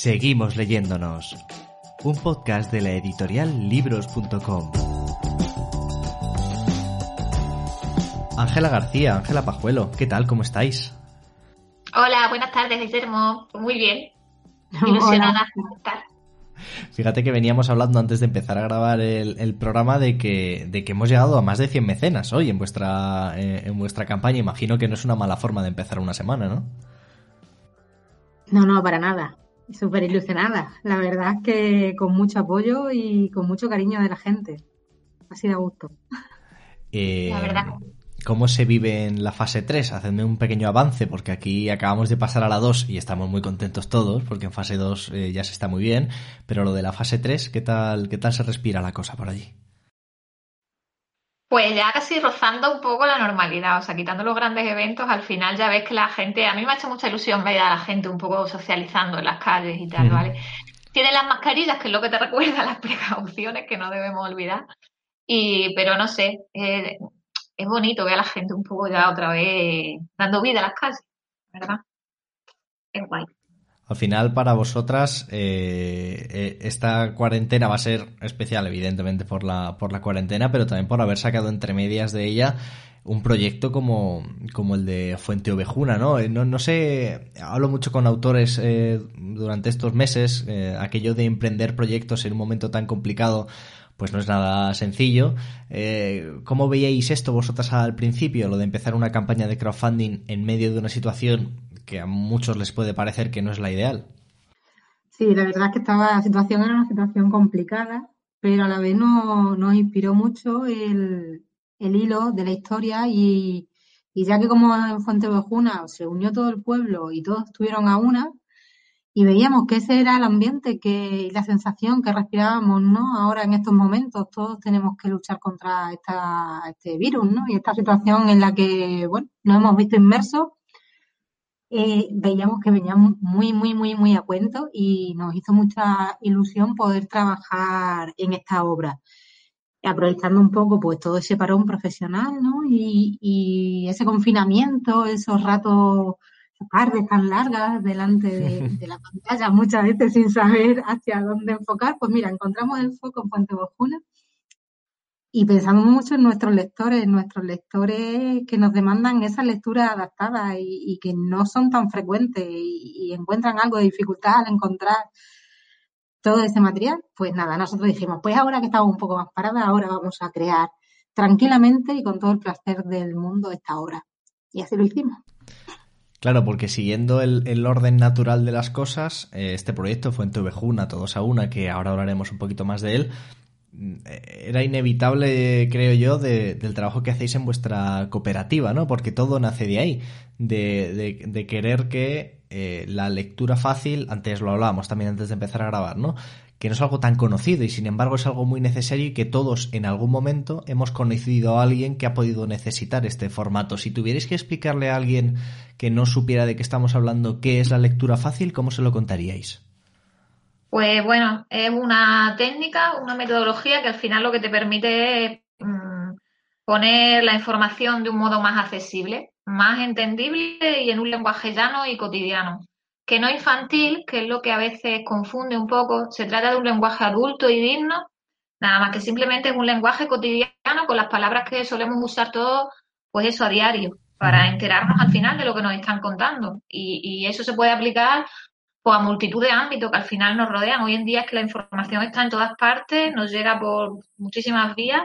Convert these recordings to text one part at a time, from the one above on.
Seguimos leyéndonos. Un podcast de la editorial libros.com. Ángela García, Ángela Pajuelo, ¿qué tal? ¿Cómo estáis? Hola, buenas tardes, Guillermo. Muy bien. Ilusionada de estar. Fíjate que veníamos hablando antes de empezar a grabar el, programa de que, de que hemos llegado a más de 100 mecenas hoy en vuestra, eh, en vuestra campaña. Imagino que no es una mala forma de empezar una semana, ¿no? No, no, para nada. Súper ilusionada. La verdad es que con mucho apoyo y con mucho cariño de la gente. Ha sido a gusto. Eh, La verdad. ¿Cómo se vive en la fase 3? Hacedme un pequeño avance, porque aquí acabamos de pasar a la 2 y estamos muy contentos todos, porque en fase 2 eh, ya se está muy bien, pero lo de la fase 3, ¿qué tal, ¿qué tal se respira la cosa por allí? Pues ya casi rozando un poco la normalidad, o sea, quitando los grandes eventos, al final ya ves que la gente, a mí me ha hecho mucha ilusión ver a la gente un poco socializando en las calles y tal. ¿vale? Tienen las mascarillas, que es lo que te recuerda las precauciones que no debemos olvidar, y, pero no sé, eh, es bonito ver a la gente un poco ya otra vez dando vida a las calles, ¿verdad? Es guay. Al final, para vosotras, eh, eh, esta cuarentena va a ser especial, evidentemente, por la, por la cuarentena, pero también por haber sacado entre medias de ella un proyecto como, como el de Fuente Ovejuna, ¿no? Eh, No, no sé, hablo mucho con autores durante estos meses, aquello de emprender proyectos en un momento tan complicado, pues no es nada sencillo. ¿Cómo veíais esto vosotras al principio, lo de empezar una campaña de crowdfunding en medio de una situación que a muchos les puede parecer que no es la ideal? Sí, la verdad es que estaba, la situación era una situación complicada, pero a la vez no- nos inspiró mucho el, el hilo de la historia y, y ya que como en Fuente Ovejuna se unió todo el pueblo y todos estuvieron a una y veíamos que ese era el ambiente que, y la sensación que respirábamos, ¿no? Ahora en estos momentos todos tenemos que luchar contra esta, este virus, ¿no? Y esta situación en la que, bueno, nos hemos visto inmersos eh, veíamos que veníamos muy, muy, muy, muy a cuento y nos hizo mucha ilusión poder trabajar en esta obra, aprovechando un poco pues todo ese parón profesional, ¿no? Y, y ese confinamiento, esos ratos, tardes tan largas delante de, de la pantalla, muchas veces sin saber hacia dónde enfocar, pues mira, encontramos el foco en Fuente Bojuna y pensamos mucho en nuestros lectores, en nuestros lectores que nos demandan esas lecturas adaptadas y, que no son tan frecuentes y, encuentran algo de dificultad al encontrar todo ese material. Pues nada, nosotros dijimos, pues ahora que estamos un poco más paradas, ahora vamos a crear tranquilamente y con todo el placer del mundo esta obra. Y así lo hicimos. Claro, porque siguiendo el, orden natural de las cosas, eh, este proyecto Fuente Ovejuna, Todos a Una, que ahora hablaremos un poquito más de él, era inevitable, creo yo, de- del trabajo que hacéis en vuestra cooperativa, ¿no? Porque todo nace de ahí, de, de- de querer que eh, la lectura fácil, antes lo hablábamos también antes de empezar a grabar, ¿no? Que no es algo tan conocido y sin embargo es algo muy necesario y que todos en algún momento hemos conocido a alguien que ha podido necesitar este formato. Si tuvierais que explicarle a alguien que no supiera de qué estamos hablando qué es la lectura fácil, ¿cómo se lo contaríais? Pues bueno, es una técnica, una metodología que al final lo que te permite es mm, poner la información de un modo más accesible, más entendible y en un lenguaje llano y cotidiano. Que no infantil, que es lo que a veces confunde un poco. Se trata de un lenguaje adulto y digno, nada más que simplemente es un lenguaje cotidiano con las palabras que solemos usar todos, pues eso a diario, para enterarnos al final de lo que nos están contando. Y, y eso se puede aplicar pues, a multitud de ámbitos que al final nos rodean. Hoy en día es que la información está en todas partes, nos llega por muchísimas vías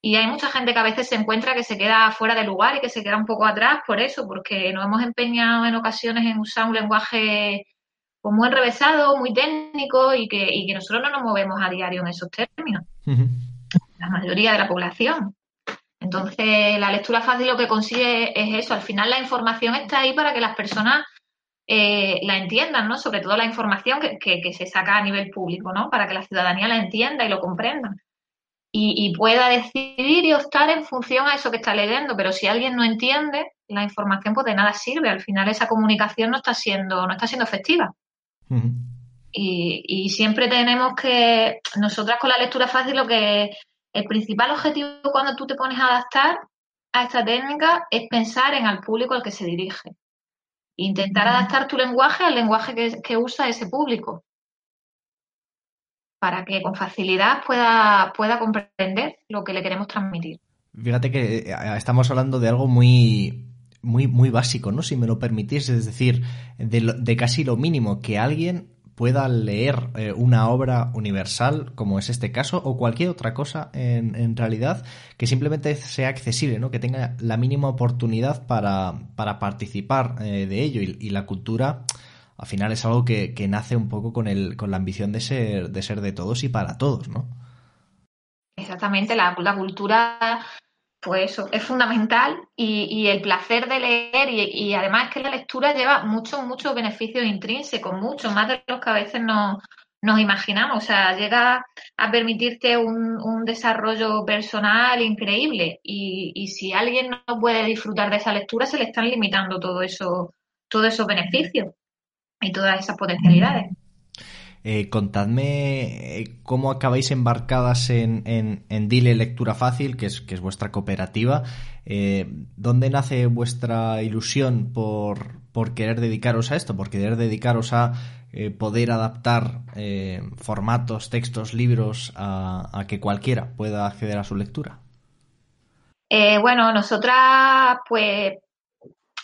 y hay mucha gente que a veces se encuentra que se queda fuera de lugar y que se queda un poco atrás por eso, porque nos hemos empeñado en ocasiones en usar un lenguaje pues, muy enrevesado, muy técnico y que, y que nosotros no nos movemos a diario en esos términos, la mayoría de la población. Entonces, la lectura fácil lo que consigue es eso. Al final, la información está ahí para que las personas eh, la entiendan, ¿no? Sobre todo la información que, se saca a nivel público, ¿no? Para que la ciudadanía la entienda y lo comprenda. Y, pueda decidir y optar en función a eso que está leyendo. Pero si alguien no entiende la información, pues de nada sirve. Al final esa comunicación no está siendo, no está siendo efectiva. y, y siempre tenemos que, nosotras con la lectura fácil, lo que el principal objetivo cuando tú te pones a adaptar a esta técnica es pensar en el público al que se dirige. Intentar adaptar tu lenguaje al lenguaje que, usa ese público para que con facilidad pueda, pueda comprender lo que le queremos transmitir. Fíjate que eh, estamos hablando de algo muy, muy, muy básico, ¿no? Si me lo permitís, es decir, de, de casi lo mínimo que alguien pueda leer eh, una obra universal, como es este caso, o cualquier otra cosa en, realidad, que simplemente sea accesible, ¿no? que tenga la mínima oportunidad para, para participar eh, de ello. Y, la cultura, al final, es algo que, nace un poco con, el, con la ambición de ser, de ser de todos y para todos, ¿no? Exactamente, la, la cultura pues eso, es fundamental y, el placer de leer y, además que la lectura lleva muchos, muchos beneficios intrínsecos, muchos más de los que a veces nos, nos imaginamos. O sea, llega a permitirte un, desarrollo personal increíble y, si alguien no puede disfrutar de esa lectura, se le están limitando todo eso, todos esos beneficios y todas esas potencialidades. Eh, contadme eh, cómo acabáis embarcadas en, en, Dile Lectura Fácil, que es, que es vuestra cooperativa. Eh, ¿Dónde nace vuestra ilusión por, por, querer dedicaros a esto? Por querer dedicaros a poder adaptar formatos, textos, libros a, que cualquiera pueda acceder a su lectura. bueno, nosotras, pues,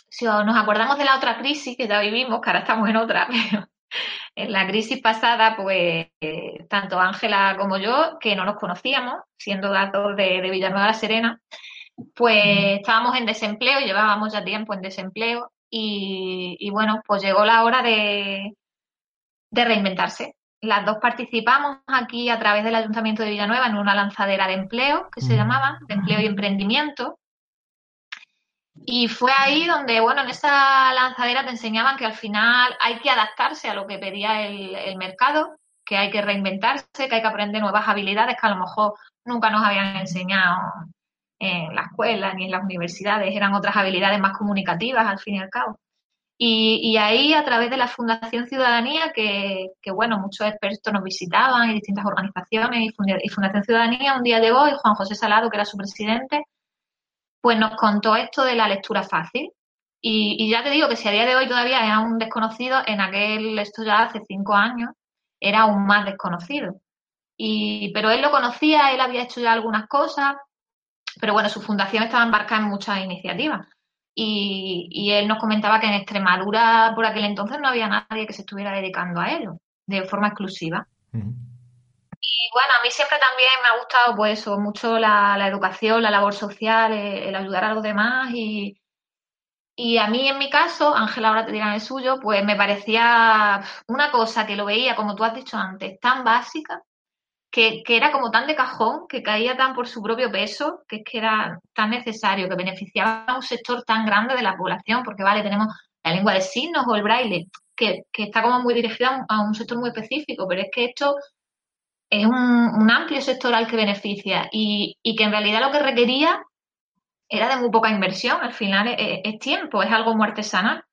si nos acordamos de la otra crisis que ya vivimos, que ahora estamos en otra, pero en la crisis pasada, pues tanto Ángela como yo, que no nos conocíamos, siendo datos de, Villanueva la Serena, pues estábamos en desempleo, llevábamos ya tiempo en desempleo y, bueno, pues llegó la hora de, de reinventarse. Las dos participamos aquí a través del Ayuntamiento de Villanueva en una lanzadera de empleo que se llamaba, de empleo y emprendimiento, y fue ahí donde, bueno, en esa lanzadera te enseñaban que al final hay que adaptarse a lo que pedía el, mercado, que hay que reinventarse, que hay que aprender nuevas habilidades que a lo mejor nunca nos habían enseñado en la escuela ni en las universidades, eran otras habilidades más comunicativas al fin y al cabo. Y, ahí, a través de la Fundación Ciudadanía, que, que, bueno, muchos expertos nos visitaban y distintas organizaciones y Fundación Ciudadanía, un día llegó y Juan José Salado, que era su presidente, pues nos contó esto de la lectura fácil. Y, ya te digo que si a día de hoy todavía es aún desconocido, en aquel, esto ya hace cinco años, era aún más desconocido. Y, pero él lo conocía, él había hecho ya algunas cosas, pero bueno, su fundación estaba embarcada en muchas iniciativas. Y, él nos comentaba que en Extremadura por aquel entonces no había nadie que se estuviera dedicando a ello de forma exclusiva. Y bueno, a mí siempre también me ha gustado pues eso, mucho la, educación, la labor social, eh, el, ayudar a los demás y, y a mí en mi caso, Ángela ahora te dirá el suyo, pues me parecía una cosa que lo veía, como tú has dicho antes, tan básica, que, que, era como tan de cajón, que caía tan por su propio peso, que es que era tan necesario, que beneficiaba a un sector tan grande de la población, porque vale, tenemos la lengua de signos o el braille, que, que está como muy dirigida a un sector muy específico, pero es que esto es un, amplio sector al que beneficia y, que en realidad lo que requería era de muy poca inversión. Al final es, tiempo, es algo muy artesanal.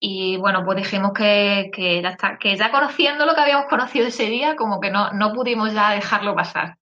Y bueno, pues dijimos que, que, ya que ya conociendo lo que habíamos conocido ese día, como que no, no pudimos ya dejarlo pasar.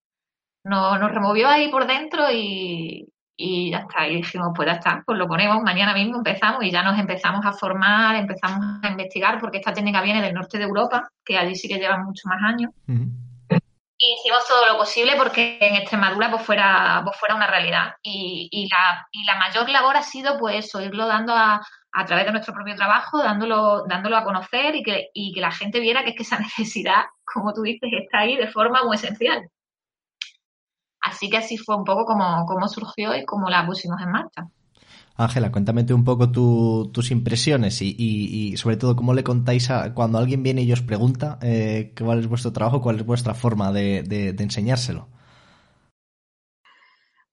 Nos, nos removió ahí por dentro y, y ya está. Y dijimos, pues ya está, pues lo ponemos, mañana mismo empezamos y ya nos empezamos a formar, empezamos a investigar, porque esta técnica viene del norte de Europa, que allí sí que llevan muchos más años. Y hicimos todo lo posible porque en Extremadura pues fuera, pues fuera una realidad. Y, y, la, y la mayor labor ha sido pues eso, irlo dando a, a través de nuestro propio trabajo, dándolo, dándolo a conocer y que, y que la gente viera que es que esa necesidad, como tú dices, está ahí de forma muy esencial. Así que así fue un poco como, como surgió y cómo la pusimos en marcha. Ángela, cuéntame un poco tus impresiones y, sobre todo cómo le contáis a cuando alguien viene y os pregunta eh, cuál es vuestro trabajo, cuál es vuestra forma de, enseñárselo.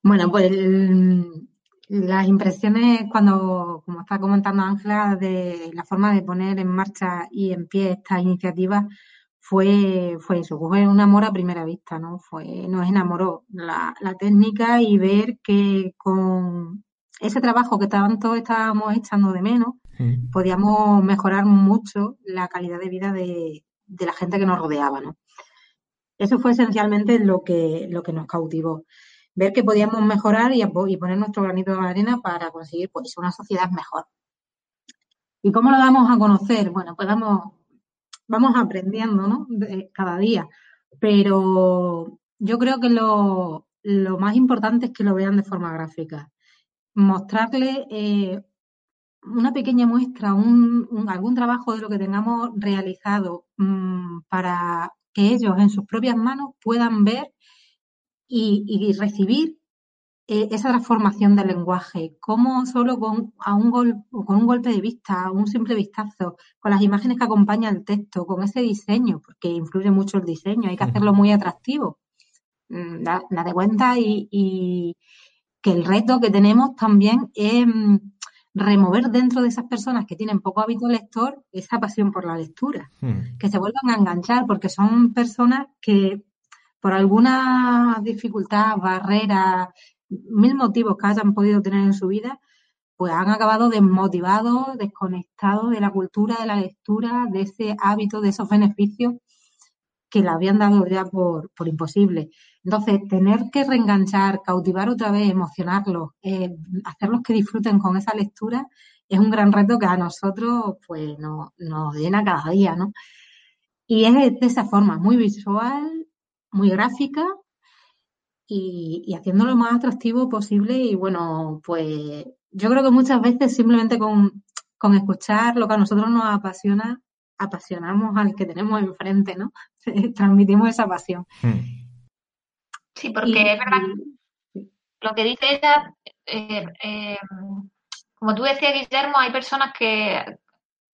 Bueno, pues las impresiones cuando, como está comentando Ángela, de la forma de poner en marcha y en pie esta iniciativa fue, fue eso, fue un amor a primera vista, ¿no? Fue, nos enamoró la, la técnica y ver que con ese trabajo que tanto estábamos echando de menos, mm. podíamos mejorar mucho la calidad de vida de, de la gente que nos rodeaba, ¿no? Eso fue esencialmente lo que, lo que nos cautivó. Ver que podíamos mejorar y, y poner nuestro granito de arena para conseguir pues, una sociedad mejor. ¿Y cómo lo damos a conocer? Bueno, pues vamos, vamos aprendiendo, ¿no? cada día. Pero yo creo que lo, lo, más importante es que lo vean de forma gráfica. Mostrarle eh, una pequeña muestra, un, algún trabajo de lo que tengamos realizado mm, para que ellos en sus propias manos puedan ver y, recibir eh, esa transformación del lenguaje, cómo solo con, a un con un golpe de vista, un simple vistazo, con las imágenes que acompañan el texto, con ese diseño, porque influye mucho el diseño, hay que hacerlo muy atractivo. Mm, da, de cuenta y, que el reto que tenemos también es mm, remover dentro de esas personas que tienen poco hábito lector esa pasión por la lectura, hmm. que se vuelvan a enganchar, porque son personas que por alguna dificultad, barrera, mil motivos que hayan podido tener en su vida, pues han acabado desmotivados, desconectados de la cultura de la lectura, de ese hábito, de esos beneficios que le habían dado ya por, por imposible. Entonces, tener que reenganchar, cautivar otra vez, emocionarlos, eh, hacerlos que disfruten con esa lectura, es un gran reto que a nosotros pues nos, llena cada día, ¿no? Y es de esa forma, muy visual, muy gráfica y, y haciéndolo lo más atractivo posible. Y bueno, pues yo creo que muchas veces simplemente con, escuchar lo que a nosotros nos apasiona, apasionamos al que tenemos enfrente, ¿no? Transmitimos esa pasión. Hmm. Sí, porque es verdad, lo que dice ella, eh, eh, como tú decías, Guillermo, hay personas que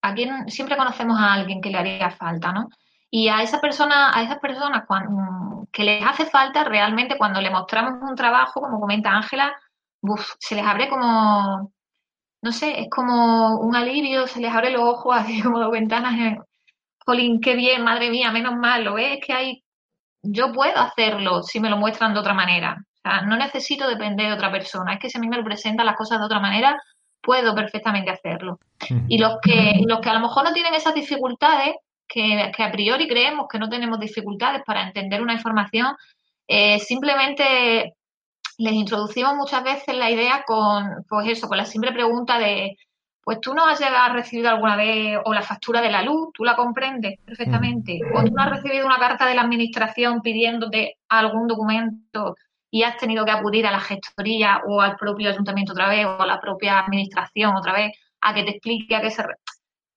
a quien siempre conocemos a alguien que le haría falta, ¿no? Y a esa persona, a esas personas cuando, que les hace falta, realmente cuando le mostramos un trabajo, como comenta Ángela, se les abre como, no sé, es como un alivio, se les abre los ojos así como dos ventanas. Eh, Jolín, qué bien, madre mía, menos mal, lo ves que hay yo puedo hacerlo si me lo muestran de otra manera. O sea, no necesito depender de otra persona. Es que si a mí me lo presentan las cosas de otra manera, puedo perfectamente hacerlo. Y los que, los que a lo mejor no tienen esas dificultades, que, a priori creemos que no tenemos dificultades para entender una información, eh, simplemente les introducimos muchas veces la idea con, pues eso, con la simple pregunta de pues tú no has recibir alguna vez o la factura de la luz, tú la comprendes perfectamente, mm. o tú no has recibido una carta de la administración pidiéndote algún documento y has tenido que acudir a la gestoría o al propio ayuntamiento otra vez o a la propia administración otra vez a que te explique a qué se...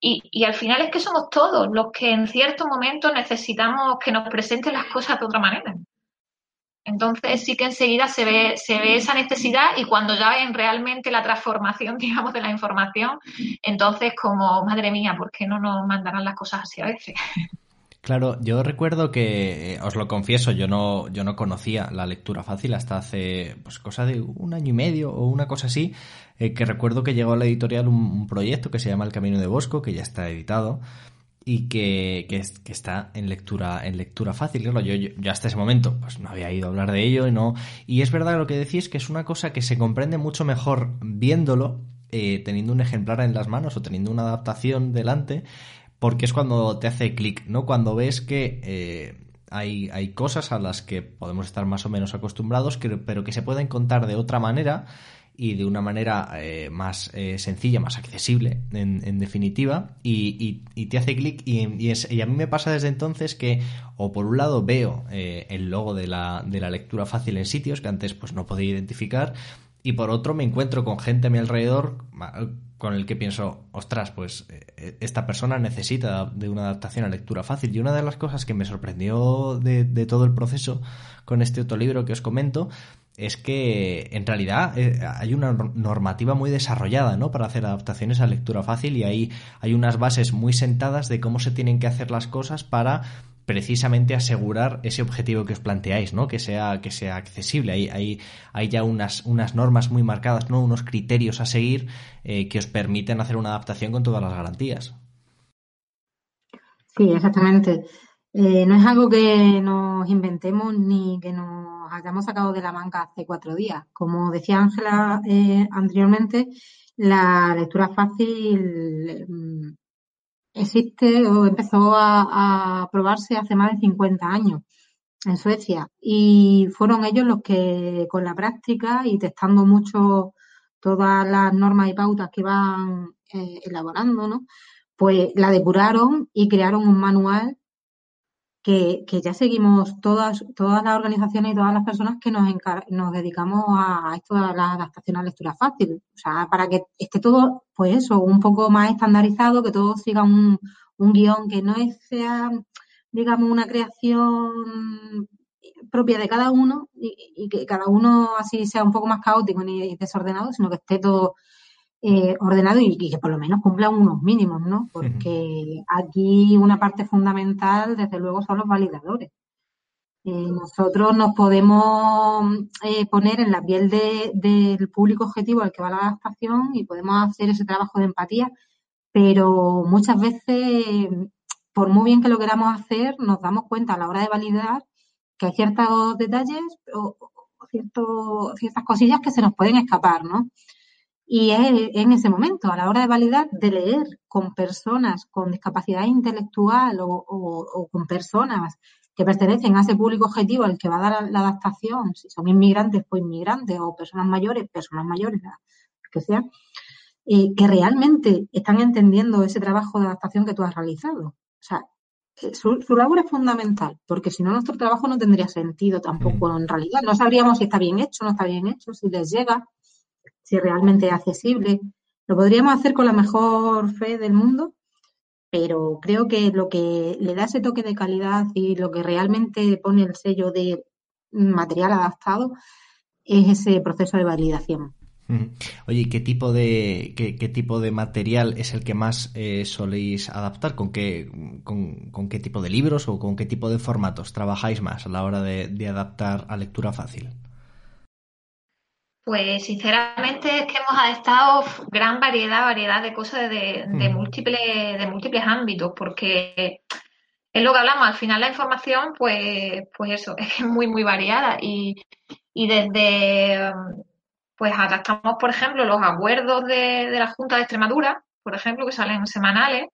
Y, y al final es que somos todos los que en ciertos momentos necesitamos que nos presenten las cosas de otra manera. Entonces sí que enseguida se ve, se ve esa necesidad y cuando ya ven realmente la transformación, digamos, de la información, entonces como, madre mía, ¿por qué no nos mandarán las cosas así a veces? Claro, yo recuerdo que, eh, os lo confieso, yo no, yo no conocía la lectura fácil hasta hace, pues, cosa de un año y medio o una cosa así, eh, que recuerdo que llegó a la editorial un, proyecto que se llama El Camino de Bosco, que ya está editado, y que, que, está en lectura en lectura fácil. Claro, yo, yo, hasta ese momento pues no había ido a hablar de ello y no y es verdad lo que decís que es una cosa que se comprende mucho mejor viéndolo, eh, teniendo un ejemplar en las manos o teniendo una adaptación delante, porque es cuando te hace clic, ¿no? Cuando ves que eh, hay, hay cosas a las que podemos estar más o menos acostumbrados, pero que se pueden contar de otra manera y de una manera eh, más eh, sencilla, más accesible, en, definitiva, y, te hace clic y, y, a mí me pasa desde entonces que o por un lado veo eh, el logo de la, de la lectura fácil en sitios que antes pues no podía identificar y por otro me encuentro con gente a mi alrededor con el que pienso, ostras, pues esta persona necesita de una adaptación a lectura fácil. Y una de las cosas que me sorprendió de, de todo el proceso con este otro libro que os comento es que en realidad eh, hay una normativa muy desarrollada ¿no? para hacer adaptaciones a lectura fácil y ahí hay unas bases muy sentadas de cómo se tienen que hacer las cosas para precisamente asegurar ese objetivo que os planteáis, ¿no? Que sea, que sea accesible. Hay, hay, ya unas, unas normas muy marcadas, ¿no? Unos criterios a seguir eh, que os permiten hacer una adaptación con todas las garantías. Sí, exactamente. Eh, no es algo que nos inventemos ni que nos hayamos sacado de la manga hace cuatro días. Como decía Ángela eh, anteriormente, la lectura fácil mm, existe o empezó a, probarse hace más de 50 años en Suecia y fueron ellos los que con la práctica y testando mucho todas las normas y pautas que van eh, elaborando, ¿no? pues la depuraron y crearon un manual que, ya seguimos todas, todas las organizaciones y todas las personas que nos, nos dedicamos a, esto de la adaptación a lectura fácil. O sea, para que esté todo, pues eso, un poco más estandarizado, que todo siga un, un guion que no sea, digamos, una creación propia de cada uno y, que cada uno así sea un poco más caótico y desordenado, sino que esté todo eh, ordenado y, que por lo menos cumpla unos mínimos, ¿no? Porque aquí una parte fundamental, desde luego, son los validadores. Eh, nosotros nos podemos eh, poner en la piel del público objetivo al que va la adaptación y podemos hacer ese trabajo de empatía, pero muchas veces, por muy bien que lo queramos hacer, nos damos cuenta a la hora de validar que hay ciertos detalles o, ciertas cosillas que se nos pueden escapar, ¿no? Y es en ese momento, a la hora de validar, de leer con personas con discapacidad intelectual o, con personas que pertenecen a ese público objetivo al que va a dar la adaptación, si son inmigrantes, pues inmigrantes, o personas mayores, personas mayores, que sea, eh, que realmente están entendiendo ese trabajo de adaptación que tú has realizado. O sea, su, su, labor es fundamental, porque si no nuestro trabajo no tendría sentido tampoco mm. en realidad. No sabríamos si está bien hecho, no está bien hecho, si les llega si realmente es accesible. Lo podríamos hacer con la mejor fe del mundo, pero creo que lo que le da ese toque de calidad y lo que realmente pone el sello de material adaptado es ese proceso de validación. Oye, ¿qué tipo de qué, tipo de material es el que más eh, soléis adaptar? ¿Con qué, con, qué tipo de libros o con qué tipo de formatos trabajáis más a la hora de adaptar a lectura fácil? Pues sinceramente es que hemos adaptado gran variedad, variedad de cosas de, de, mm. múltiples, de múltiples ámbitos, porque es lo que hablamos, al final la información, pues, pues eso, es muy, muy variada. Y, y desde, pues adaptamos, por ejemplo, los acuerdos de, de la Junta de Extremadura, por ejemplo, que salen semanales,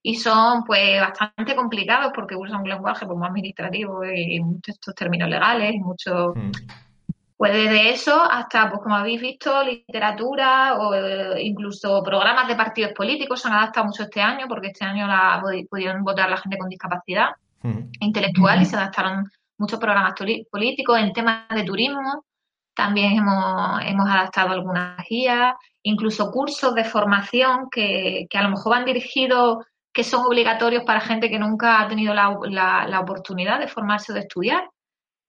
y son pues bastante complicados porque usan un lenguaje pues, más administrativo y, muchos términos legales y muchos mm. Pues desde eso hasta, pues como habéis visto, literatura o eh, incluso programas de partidos políticos se han adaptado mucho este año, porque este año la, pudieron votar la gente con discapacidad intelectual y se adaptaron muchos programas políticos en temas de turismo. También hemos, hemos adaptado algunas guías, incluso cursos de formación que, que a lo mejor van dirigidos, que son obligatorios para gente que nunca ha tenido la, la, la oportunidad de formarse o de estudiar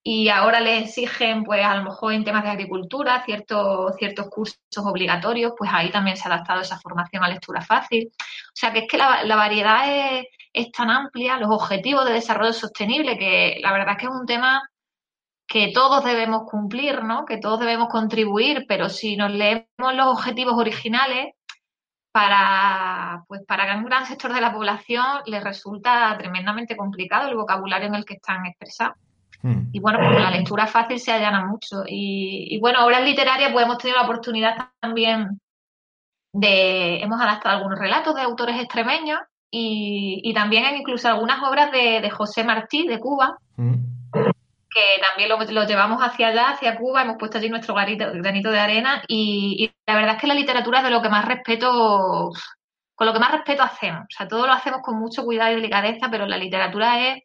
y ahora le exigen, pues a lo mejor en temas de agricultura, ciertos, ciertos cursos obligatorios, pues ahí también se ha adaptado esa formación a lectura fácil. O sea que es que la, variedad es, tan amplia, los objetivos de desarrollo sostenible, que la verdad es que es un tema que todos debemos cumplir, ¿no? Que todos debemos contribuir, pero si nos leemos los objetivos originales, para, pues para un gran sector de la población les resulta tremendamente complicado el vocabulario en el que están expresados. Hmm. Y bueno, pues la lectura fácil se allana mucho. Y, bueno, obras literarias, pues hemos tenido la oportunidad también de, hemos adaptado algunos relatos de autores extremeños y, y también incluso algunas obras de, José Martí de Cuba, hmm. que también lo, llevamos hacia allá, hacia Cuba, hemos puesto allí nuestro granito de arena y, y la verdad es que la literatura es de lo que más respeto, con lo que más respeto hacemos. O sea, todo lo hacemos con mucho cuidado y delicadeza, pero la literatura es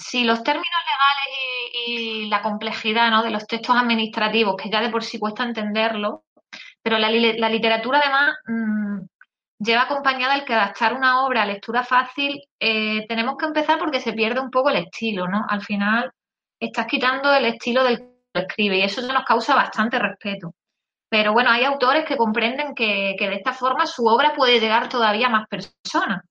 si los términos legales y, la complejidad ¿no? de los textos administrativos, que ya de por sí cuesta entenderlo, pero la, literatura además mm, lleva acompañada el que adaptar una obra a lectura fácil, eh, tenemos que empezar porque se pierde un poco el estilo, ¿no? Al final estás quitando el estilo del que lo escribe y eso nos causa bastante respeto. Pero bueno, hay autores que comprenden que, que de esta forma su obra puede llegar todavía a más personas,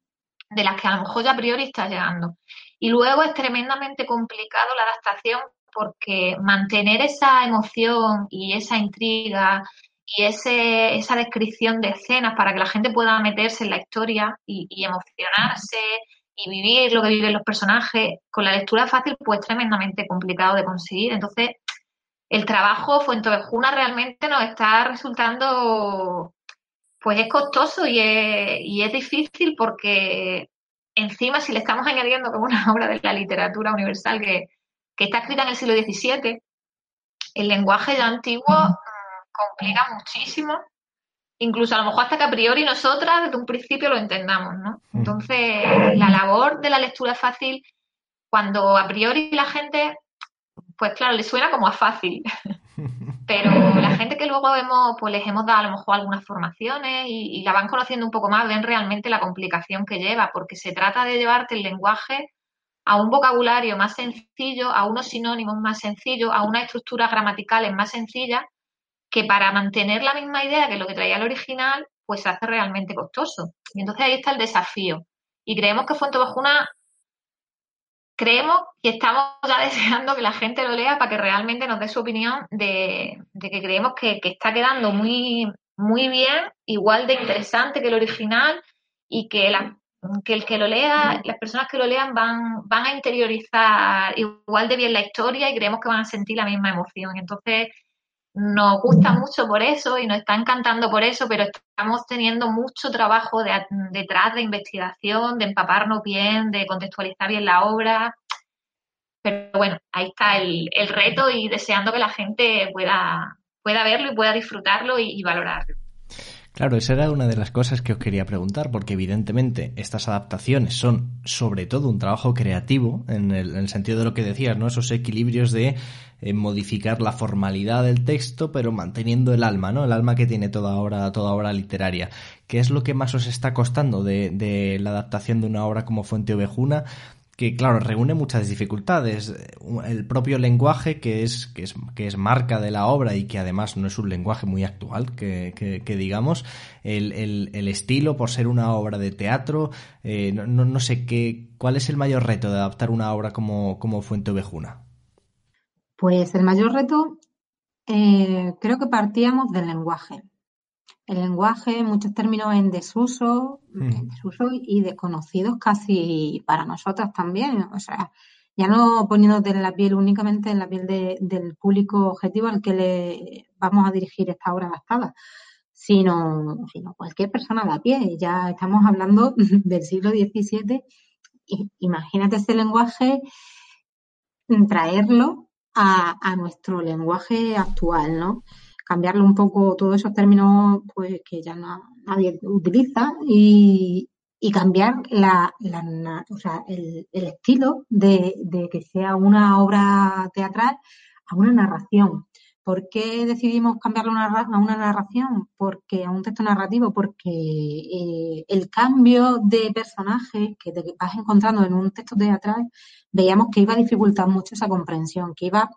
de las que a lo mejor ya a priori está llegando. Y luego es tremendamente complicado la adaptación porque mantener esa emoción y esa intriga y ese, esa descripción de escenas para que la gente pueda meterse en la historia y, emocionarse y vivir lo que viven los personajes, con la lectura fácil, pues tremendamente complicado de conseguir. Entonces, el trabajo Fuentovejuna realmente nos está resultando, pues es costoso y es difícil porque encima si le estamos añadiendo como una obra de la literatura universal que, que está escrita en el siglo XVII, el lenguaje ya antiguo mm, complica muchísimo, incluso a lo mejor hasta que a priori nosotras desde un principio lo entendamos, ¿no? Entonces, la labor de la lectura fácil, cuando a priori la gente pues claro, le suena como a fácil. Pero la gente que luego hemos, pues les hemos dado a lo mejor algunas formaciones y, la van conociendo un poco más, ven realmente la complicación que lleva, porque se trata de llevarte el lenguaje a un vocabulario más sencillo, a unos sinónimos más sencillos, a unas estructuras gramaticales más sencillas, que para mantener la misma idea que lo que traía el original, pues se hace realmente costoso. Y entonces ahí está el desafío. Y creemos que Fuente Bajuna creemos que estamos ya deseando que la gente lo lea para que realmente nos dé su opinión de, que creemos que, está quedando muy, muy bien, igual de interesante que el original y que, que el que lo lea, las personas que lo lean van, van a interiorizar igual de bien la historia y creemos que van a sentir la misma emoción. Entonces, nos gusta mucho por eso y nos está encantando por eso, pero estamos teniendo mucho trabajo detrás de investigación, de empaparnos bien, de contextualizar bien la obra. Pero bueno, ahí está el, reto y deseando que la gente pueda, pueda verlo y pueda disfrutarlo y valorarlo. Claro, esa era una de las cosas que os quería preguntar, porque evidentemente estas adaptaciones son sobre todo un trabajo creativo, en el, sentido de lo que decías, ¿no? Esos equilibrios de eh, modificar la formalidad del texto, pero manteniendo el alma, ¿no? El alma que tiene toda obra, toda obra literaria. ¿Qué es lo que más os está costando de, de la adaptación de una obra como Fuente Ovejuna? que claro, reúne muchas dificultades. El propio lenguaje, que es, que es, que es marca de la obra y que además no es un lenguaje muy actual, que, que, digamos, el, el, estilo por ser una obra de teatro, eh, no, no, sé qué, cuál es el mayor reto de adaptar una obra como, como Fuente Ovejuna. Pues el mayor reto eh, creo que partíamos del lenguaje el lenguaje, muchos términos en desuso, en desuso y desconocidos casi para nosotros también. O sea, ya no poniéndote en la piel únicamente en la piel del público objetivo al que le vamos a dirigir esta obra adaptada, sino, sino cualquier persona de a pie. Ya estamos hablando del siglo XVII. Imagínate ese lenguaje, traerlo a, nuestro lenguaje actual, ¿no? cambiarlo un poco todos esos términos pues que ya nadie utiliza y, cambiar la, o sea, el, estilo de, que sea una obra teatral a una narración. ¿Por qué decidimos cambiarlo a una narración? Porque a un texto narrativo, porque eh, el cambio de personaje que te vas encontrando en un texto teatral, veíamos que iba a dificultar mucho esa comprensión, que iba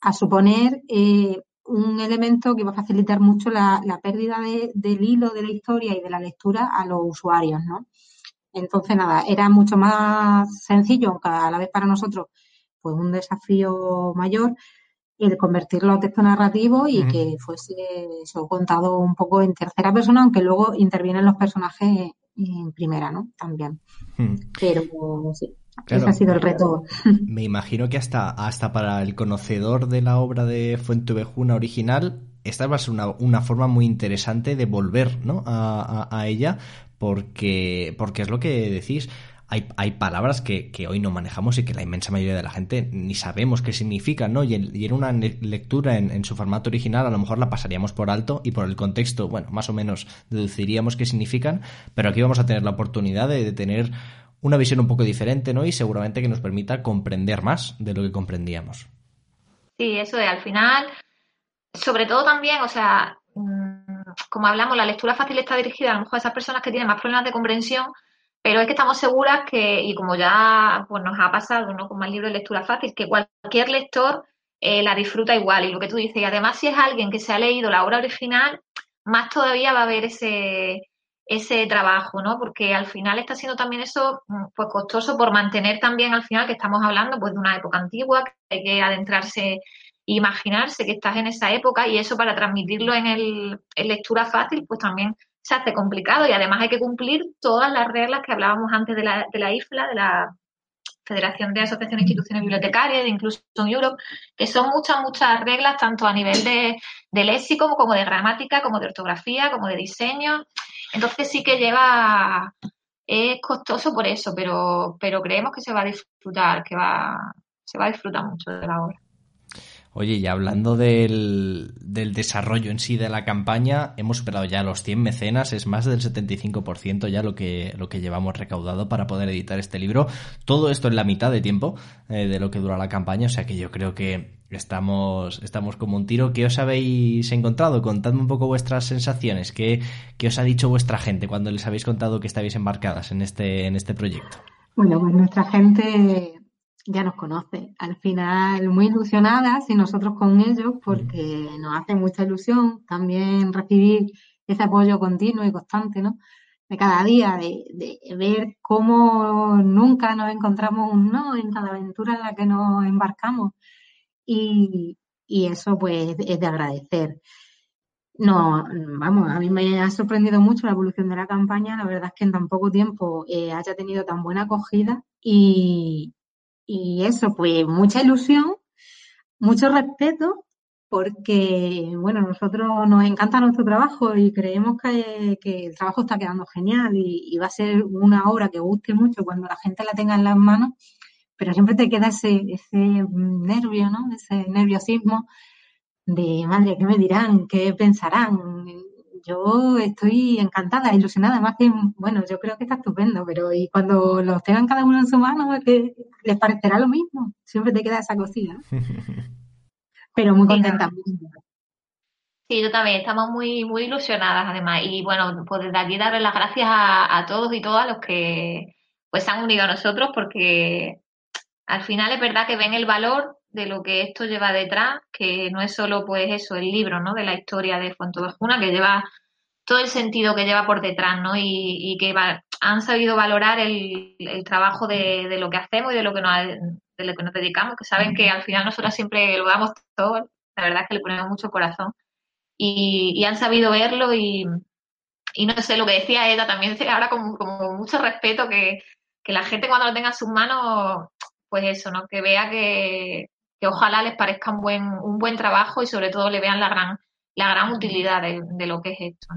a suponer eh, un elemento que va a facilitar mucho la, pérdida del hilo de la historia y de la lectura a los usuarios, ¿no? Entonces, nada, era mucho más sencillo, aunque a la vez para nosotros, pues un desafío mayor, el convertirlo a texto narrativo y que fuese eso contado un poco en tercera persona, aunque luego intervienen los personajes en primera, ¿no? También. Pero sí. Ese ha sido el reto. Me imagino que hasta, hasta para el conocedor de la obra de Fuentevejuna original, esta va a ser una, forma muy interesante de volver ¿no? a, ella, porque, porque es lo que decís. Hay, hay palabras que, hoy no manejamos y que la inmensa mayoría de la gente ni sabemos qué significan, ¿no? Y en, una lectura en, en, su formato original a lo mejor la pasaríamos por alto y por el contexto, bueno, más o menos deduciríamos qué significan, pero aquí vamos a tener la oportunidad de tener una visión un poco diferente, ¿no? Y seguramente que nos permita comprender más de lo que comprendíamos. Sí, eso es, al final, sobre todo también, o sea, mm, como hablamos, la lectura fácil está dirigida a lo mejor a esas personas que tienen más problemas de comprensión, pero es que estamos seguras que, y como ya pues, nos ha pasado ¿no? con más libros de lectura fácil, que cualquier lector eh, la disfruta igual. Y lo que tú dices, y además si es alguien que se ha leído la obra original, más todavía va a haber ese, ese trabajo, ¿no? Porque al final está siendo también eso mm, pues costoso por mantener también al final que estamos hablando pues de una época antigua, que hay que adentrarse e imaginarse que estás en esa época y eso para transmitirlo en, el, en lectura fácil pues también se hace complicado y además hay que cumplir todas las reglas que hablábamos antes de la, de la IFLA, de la Federación de Asociaciones e Instituciones Bibliotecarias, de Inclusion Europe, que son muchas, muchas reglas, tanto a nivel de, de léxico como de gramática, como de ortografía, como de diseño. Entonces sí que lleva, es costoso por eso, pero, pero creemos que se va a disfrutar, que va, se va a disfrutar mucho de la obra. Oye, y hablando del, del, desarrollo en sí de la campaña, hemos superado ya los 100 mecenas, es más del 75% ya lo que, lo que llevamos recaudado para poder editar este libro. Todo esto en la mitad de tiempo eh, de lo que dura la campaña, o sea que yo creo que estamos, estamos como un tiro. ¿Qué os habéis encontrado? Contadme un poco vuestras sensaciones. ¿Qué, qué os ha dicho vuestra gente cuando les habéis contado que estabais embarcadas en este, en este proyecto? Bueno, pues nuestra gente ya nos conoce. Al final, muy ilusionadas y nosotros con ellos, porque nos hace mucha ilusión también recibir ese apoyo continuo y constante, ¿no? De cada día, de, de ver cómo nunca nos encontramos un no en cada aventura en la que nos embarcamos. Y, y eso, pues, es de agradecer. No, vamos, a mí me ha sorprendido mucho la evolución de la campaña. La verdad es que en tan poco tiempo eh, haya tenido tan buena acogida y, y eso, pues mucha ilusión, mucho respeto, porque, bueno, nosotros nos encanta nuestro trabajo y creemos que, el trabajo está quedando genial y, va a ser una obra que guste mucho cuando la gente la tenga en las manos, pero siempre te queda ese, ese nervio, ¿no? Ese nerviosismo de, madre, ¿qué me dirán? ¿Qué pensarán? Yo estoy encantada, ilusionada, más que, bueno, yo creo que está estupendo, pero y cuando los tengan cada uno en su mano, les parecerá lo mismo. Siempre te queda esa cosilla. pero muy contenta. Sí, yo también, estamos muy, muy ilusionadas además. Y bueno, pues desde aquí darle las gracias a, todos y todas los que pues se han unido a nosotros porque al final es verdad que ven el valor de lo que esto lleva detrás, que no es solo pues eso, el libro, ¿no? De la historia de Fuentevejuna, que lleva todo el sentido que lleva por detrás, ¿no? Y, que han sabido valorar el, trabajo de, lo que hacemos y de lo que nos, de lo que nos dedicamos, que saben que al final nosotros siempre lo damos todo, la verdad es que le ponemos mucho corazón. Y, han sabido verlo y, no sé, lo que decía ella también ahora con, con mucho respeto que, que la gente cuando lo tenga en sus manos, pues eso, ¿no? Que vea que, que ojalá les parezca un buen, un buen trabajo y sobre todo le vean la gran, la gran utilidad de, lo que es esto.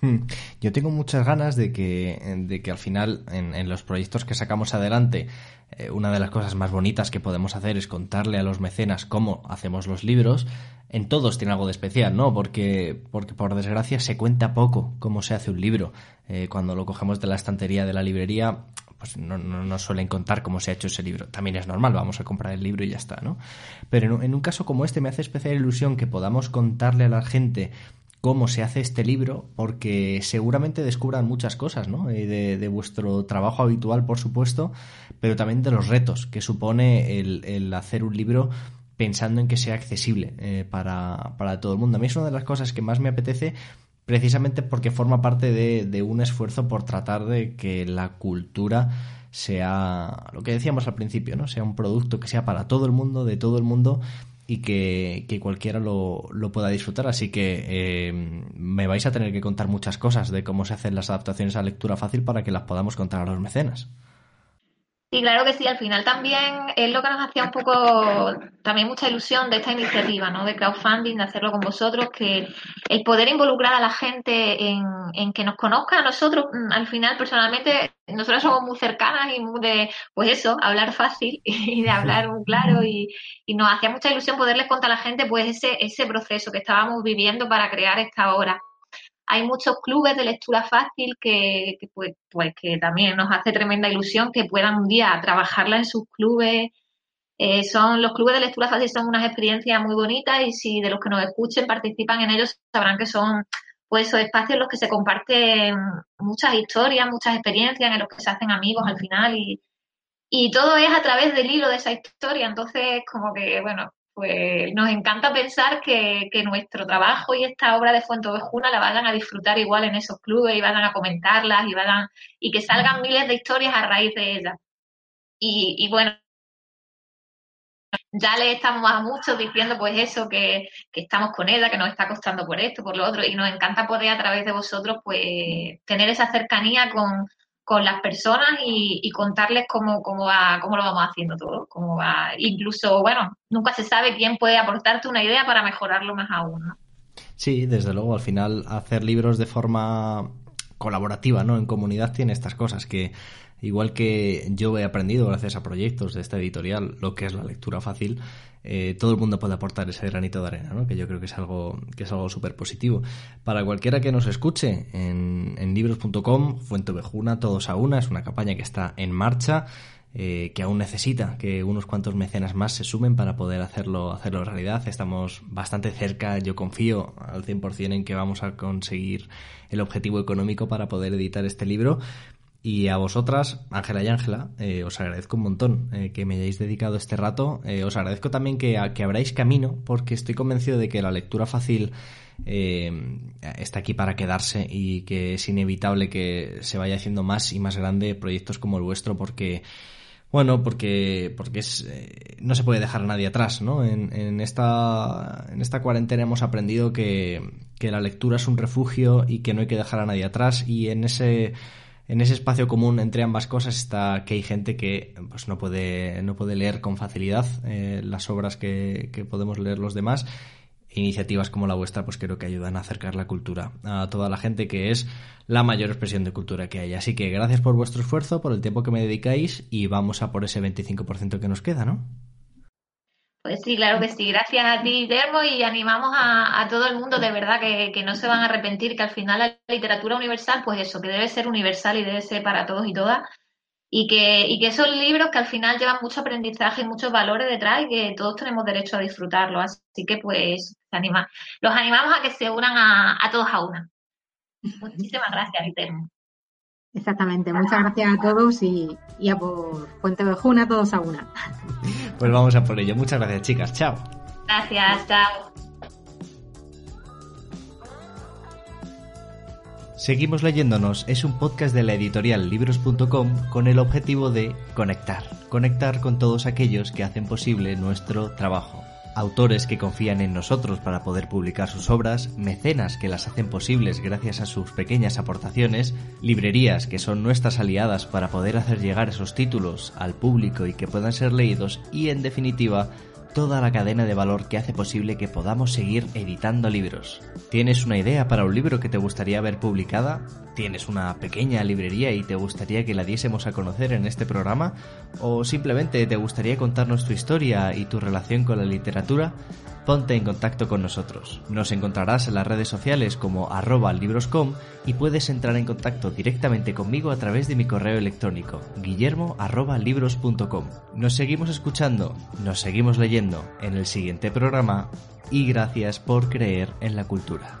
Hmm. Yo tengo muchas ganas de que, de que al final en, los proyectos que sacamos adelante, eh, una de las cosas más bonitas que podemos hacer es contarle a los mecenas cómo hacemos los libros. En todos tiene algo de especial, ¿no? Porque, porque por desgracia se cuenta poco cómo se hace un libro. Eh, cuando lo cogemos de la estantería de la librería, pues no, no, suelen contar cómo se ha hecho ese libro. También es normal, vamos a comprar el libro y ya está, ¿no? Pero en, un caso como este me hace especial ilusión que podamos contarle a la gente cómo se hace este libro, porque seguramente descubran muchas cosas, ¿no? Eh, de, vuestro trabajo habitual, por supuesto, pero también de los retos que supone el, hacer un libro pensando en que sea accesible eh, para, para todo el mundo. A mí es una de las cosas que más me apetece precisamente porque forma parte de, un esfuerzo por tratar de que la cultura sea lo que decíamos al principio, ¿no? Sea un producto que sea para todo el mundo, de todo el mundo y que, cualquiera lo, lo, pueda disfrutar. Así que eh, me vais a tener que contar muchas cosas de cómo se hacen las adaptaciones a lectura fácil para que las podamos contar a los mecenas. Sí, claro que sí. Al final también es lo que nos hacía un poco, también mucha ilusión de esta iniciativa, ¿no? De crowdfunding, de hacerlo con vosotros, que el poder involucrar a la gente en, en que nos conozca a nosotros, mm, al final personalmente, nosotros somos muy cercanas y muy de, pues eso, hablar fácil y de hablar muy claro y, y nos hacía mucha ilusión poderles contar a la gente, pues ese, ese proceso que estábamos viviendo para crear esta obra hay muchos clubes de lectura fácil que, pues, pues, que también nos hace tremenda ilusión que puedan un día trabajarla en sus clubes. Eh, son los clubes de lectura fácil son unas experiencias muy bonitas y si de los que nos escuchen participan en ellos sabrán que son pues esos espacios en los que se comparten muchas historias, muchas experiencias, en los que se hacen amigos al final y, y todo es a través del hilo de esa historia. Entonces, como que, bueno, pues nos encanta pensar que, nuestro trabajo y esta obra de Fuente Ovejuna la vayan a disfrutar igual en esos clubes y vayan a comentarlas y vayan y que salgan miles de historias a raíz de ellas. Y, bueno, ya le estamos a muchos diciendo pues eso, que, que, estamos con ella, que nos está costando por esto, por lo otro, y nos encanta poder a través de vosotros pues tener esa cercanía con, con las personas y, contarles cómo, cómo, va, cómo lo vamos haciendo todo. Cómo va. Incluso, bueno, nunca se sabe quién puede aportarte una idea para mejorarlo más aún. Sí, desde luego, al final hacer libros de forma colaborativa, ¿no? En comunidad tiene estas cosas que igual que yo he aprendido gracias a proyectos de esta editorial lo que es la lectura fácil, eh, todo el mundo puede aportar ese granito de arena, ¿no? que yo creo que es algo que es algo súper positivo. Para cualquiera que nos escuche en, en libros.com, Fuente Vejuna, todos a una, es una campaña que está en marcha. Eh, que aún necesita que unos cuantos mecenas más se sumen para poder hacerlo, hacerlo realidad. Estamos bastante cerca, yo confío al 100% en que vamos a conseguir el objetivo económico para poder editar este libro. Y a vosotras, Ángela y Ángela, eh, os agradezco un montón eh, que me hayáis dedicado este rato. Eh, os agradezco también que, que abráis camino, porque estoy convencido de que la lectura fácil está aquí para quedarse y que es inevitable que se vaya haciendo más y más grande proyectos como el vuestro, porque bueno, porque, porque es, no se puede dejar a nadie atrás, ¿no? En, en, esta, en esta cuarentena hemos aprendido que, que la lectura es un refugio y que no hay que dejar a nadie atrás y en ese en ese espacio común entre ambas cosas está que hay gente que pues no puede no puede leer con facilidad eh, las obras que, que, podemos leer los demás iniciativas como la vuestra pues creo que ayudan a acercar la cultura a toda la gente que es la mayor expresión de cultura que hay así que gracias por vuestro esfuerzo por el tiempo que me dedicáis y vamos a por ese 25% que nos queda ¿no? Pues sí, claro que sí. Gracias a ti, Guillermo, y animamos a, todo el mundo de verdad que, no se van a arrepentir, que al final la literatura universal, pues eso, que debe ser universal y debe ser para todos y todas, y que, esos libros que al final llevan mucho aprendizaje y muchos valores detrás y que todos tenemos derecho a disfrutarlos. Así que pues los animamos a que se unan a, todos a una. Muchísimas gracias, Guillermo. Exactamente, muchas gracias a todos y, a por Fuente Vejuna, todos a una. Pues vamos a por ello. Muchas gracias, chicas. Chao. Gracias, chao. Seguimos leyéndonos es un podcast de la editorial libros.com con el objetivo de conectar, conectar con todos aquellos que hacen posible nuestro trabajo autores que confían en nosotros para poder publicar sus obras, mecenas que las hacen posibles gracias a sus pequeñas aportaciones, librerías que son nuestras aliadas para poder hacer llegar esos títulos al público y que puedan ser leídos y en definitiva toda la cadena de valor que hace posible que podamos seguir editando libros. ¿Tienes una idea para un libro que te gustaría ver publicada? ¿Tienes una pequeña librería y te gustaría que la diésemos a conocer en este programa? ¿O simplemente te gustaría contarnos tu historia y tu relación con la literatura? Ponte en contacto con nosotros. Nos encontrarás en las redes sociales como arroba libroscom y puedes entrar en contacto directamente conmigo a través de mi correo electrónico guillermo. Nos seguimos escuchando, nos seguimos leyendo en el siguiente programa y gracias por creer en la cultura.